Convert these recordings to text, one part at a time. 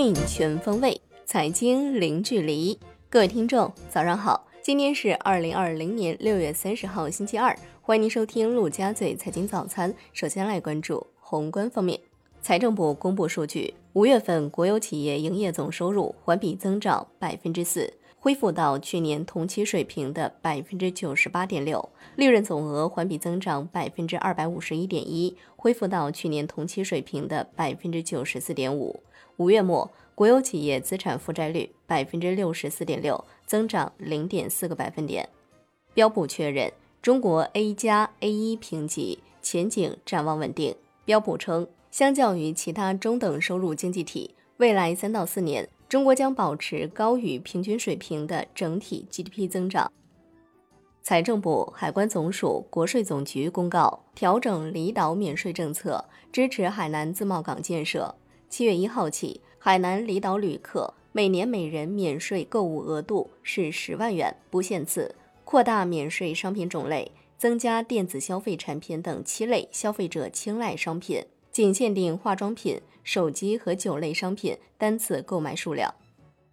讯全方位，财经零距离。各位听众，早上好！今天是二零二零年六月三十号，星期二。欢迎您收听陆家嘴财经早餐。首先来关注宏观方面，财政部公布数据，五月份国有企业营业总收入环比增长百分之四。恢复到去年同期水平的百分之九十八点六，利润总额环比增长百分之二百五十一点一，恢复到去年同期水平的百分之九十四点五。五月末，国有企业资产负债率百分之六十四点六，增长零点四个百分点。标普确认中国 A 加 A 一评级前景展望稳定。标普称，相较于其他中等收入经济体，未来三到四年。中国将保持高于平均水平的整体 GDP 增长。财政部、海关总署、国税总局公告调整离岛免税政策，支持海南自贸港建设。七月一号起，海南离岛旅客每年每人免税购物额度是十万元，不限次。扩大免税商品种类，增加电子消费产品等七类消费者青睐商品。仅限定化妆品、手机和酒类商品单次购买数量。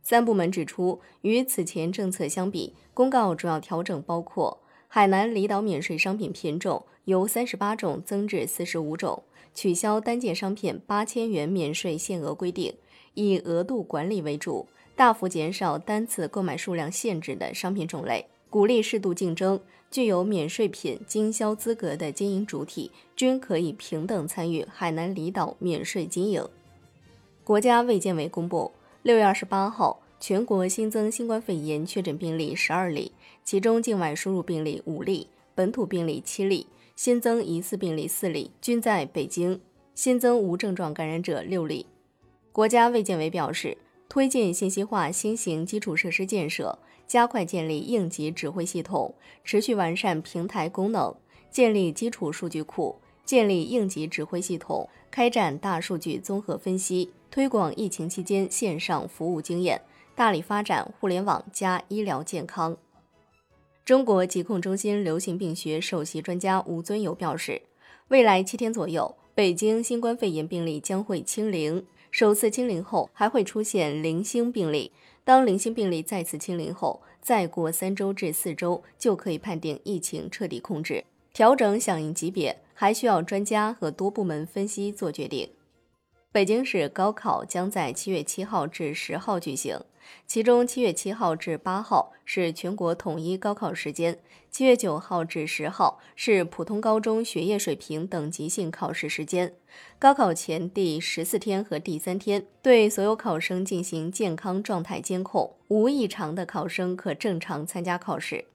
三部门指出，与此前政策相比，公告主要调整包括：海南离岛免税商品品种由三十八种增至四十五种，取消单件商品八千元免税限额规定，以额度管理为主，大幅减少单次购买数量限制的商品种类。鼓励适度竞争，具有免税品经销资格的经营主体均可以平等参与海南离岛免税经营。国家卫健委公布，六月二十八号，全国新增新冠肺炎确诊病例十二例，其中境外输入病例五例，本土病例七例，新增疑似病例四例，均在北京。新增无症状感染者六例。国家卫健委表示，推进信息化新型基础设施建设。加快建立应急指挥系统，持续完善平台功能，建立基础数据库，建立应急指挥系统，开展大数据综合分析，推广疫情期间线上服务经验，大力发展互联网加医疗健康。中国疾控中心流行病学首席专家吴尊友表示，未来七天左右，北京新冠肺炎病例将会清零，首次清零后还会出现零星病例。当零星病例再次清零后，再过三周至四周就可以判定疫情彻底控制。调整响应级别还需要专家和多部门分析做决定。北京市高考将在七月七号至十号举行，其中七月七号至八号是全国统一高考时间，七月九号至十号是普通高中学业水平等级性考试时间。高考前第十四天和第三天，对所有考生进行健康状态监控，无异常的考生可正常参加考试。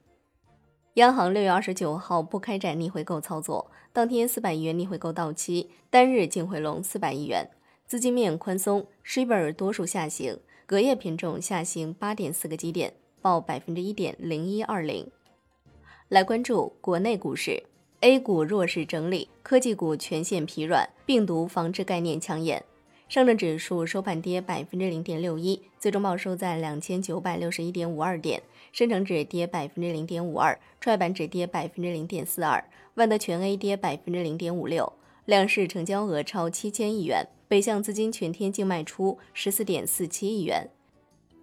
央行六月二十九号不开展逆回购操作，当天四百亿元逆回购到期，单日净回笼四百亿元。资金面宽松，shibor 多数下行，隔夜品种下行八点四个基点，报百分之一点零一二零。来关注国内股市，A 股弱势整理，科技股全线疲软，病毒防治概念抢眼。上证指数收盘跌百分之零点六一，最终报收在两千九百六十一点五二点。深成指跌百分之零点五二，创业板指跌百分之零点四二，万德全 A 跌百分之零点五六。两市成交额超七千亿元。北向资金全天净卖出十四点四七亿元。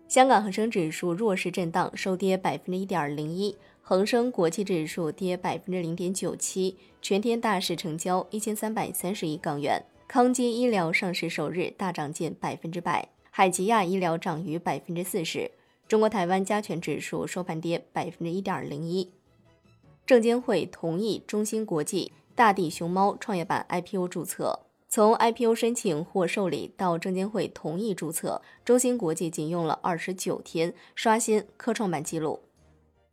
香港恒生指数弱势震荡，收跌百分之一点零一。恒生国际指数跌百分之零点九七。全天大市成交一千三百三十亿港元。康基医疗上市首日大涨近百分之百，海吉亚医疗涨逾百分之四十。中国台湾加权指数收盘跌百分之一点零一。证监会同意中芯国际、大地熊猫创业板 IPO 注册。从 IPO 申请或受理到证监会同意注册，中芯国际仅用了二十九天，刷新科创板纪录。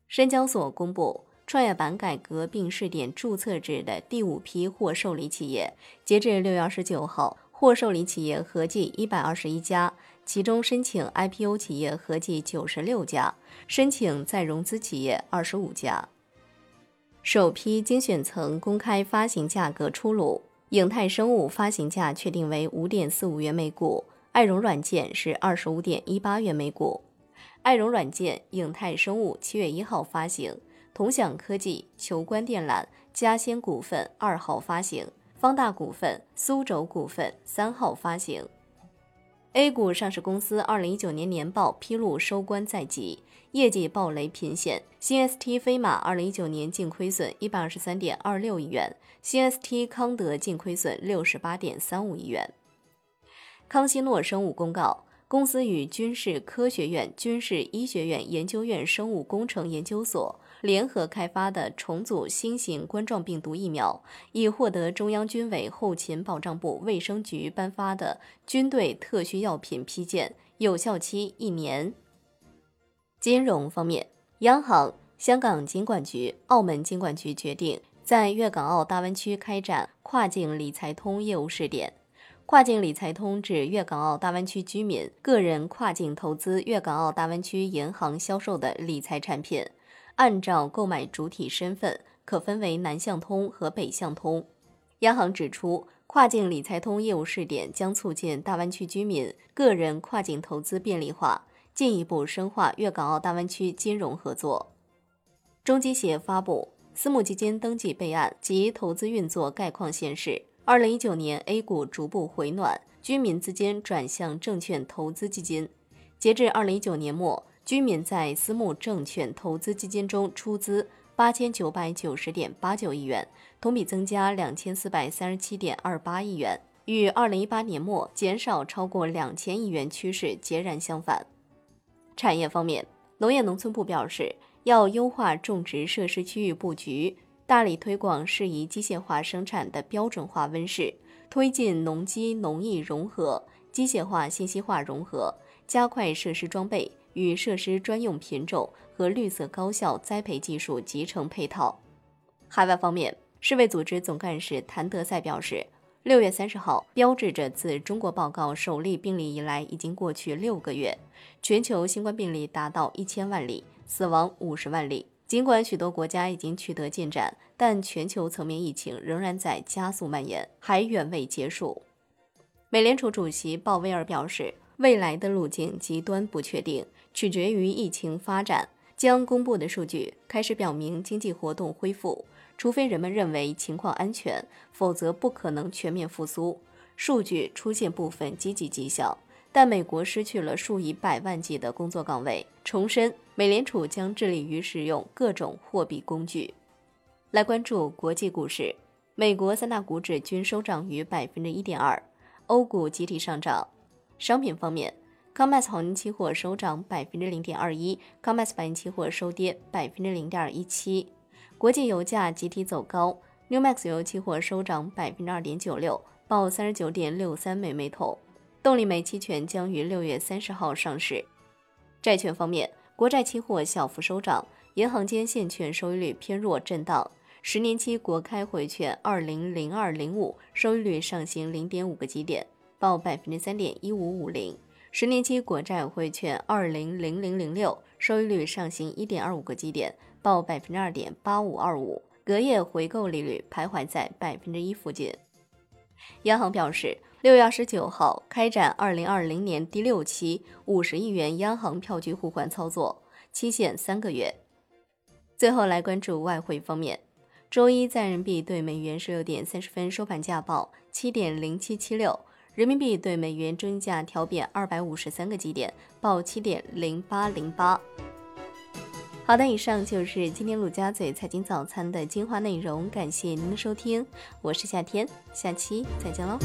深交所公布创业板改革并试点注册制的第五批获受理企业，截至六月二十九号，获受理企业合计一百二十一家，其中申请 IPO 企业合计九十六家，申请再融资企业二十五家。首批精选层公开发行价格出炉。影泰生物发行价确定为五点四五元每股，爱融软件是二十五点一八元每股。爱融软件、影泰生物七月一号发行，同享科技、求观电缆、嘉先股份二号发行，方大股份、苏州股份三号发行。A 股上市公司二零一九年年报披露收官在即，业绩暴雷频现。新 ST 飞马二零一九年净亏损一百二十三点二六亿元，新 ST 康德净亏损六十八点三五亿元。康希诺生物公告，公司与军事科学院军事医学院研究院生物工程研究所。联合开发的重组新型冠状病毒疫苗，已获得中央军委后勤保障部卫生局颁发的军队特需药品批件，有效期一年。金融方面，央行、香港金管局、澳门金管局决定在粤港澳大湾区开展跨境理财通业务试点。跨境理财通指粤港澳大湾区居民个人跨境投资粤港澳大湾区银行销售的理财产品。按照购买主体身份，可分为南向通和北向通。央行指出，跨境理财通业务试点将促进大湾区居民个人跨境投资便利化，进一步深化粤港澳大湾区金融合作。中基协发布私募基金登记备案及投资运作概况显示，二零一九年 A 股逐步回暖，居民资金转向证券投资基金。截至二零一九年末。居民在私募证券投资基金中出资八千九百九十点八九亿元，同比增加两千四百三十七点二八亿元，与二零一八年末减少超过两千亿元趋势截然相反。产业方面，农业农村部表示，要优化种植设施区域布局，大力推广适宜机械化生产的标准化温室，推进农机农艺融合、机械化信息化融合，加快设施装备。与设施专用品种和绿色高效栽培技术集成配套。海外方面，世卫组织总干事谭德赛表示，六月三十号标志着自中国报告首例病例以来已经过去六个月，全球新冠病例达到一千万例，死亡五十万例。尽管许多国家已经取得进展，但全球层面疫情仍然在加速蔓延，还远未结束。美联储主席鲍威尔表示，未来的路径极端不确定。取决于疫情发展，将公布的数据开始表明经济活动恢复，除非人们认为情况安全，否则不可能全面复苏。数据出现部分积极迹象，但美国失去了数以百万计的工作岗位。重申，美联储将致力于使用各种货币工具。来关注国际股市，美国三大股指均收涨逾百分之一点二，欧股集体上涨。商品方面。COMEX 黄金期货收涨百分之零点二一，COMEX 白银期货收跌百分之零点一七。国际油价集体走高，NEWMAX 油期货收涨百分之二点九六，报三十九点六三美每桶。动力煤期权将于六月三十号上市。债券方面，国债期货小幅收涨，银行间现券收益率偏弱震荡。十年期国开回券二零零二零五收益率上行零点五个基点，报百分之三点一五五零。十年期国债汇券二零零零零六收益率上行一点二五个基点，报百分之二点八五二五，隔夜回购利率徘徊在百分之一附近。央行表示，六月二十九号开展二零二零年第六期五十亿元央行票据互换操作，期限三个月。最后来关注外汇方面，周一在人民币对美元十六点三十分收盘价报七点零七七六。人民币对美元均价调贬二百五十三个基点，报七点零八零八。好的，以上就是今天陆家嘴财经早餐的精华内容，感谢您的收听，我是夏天，下期再见喽。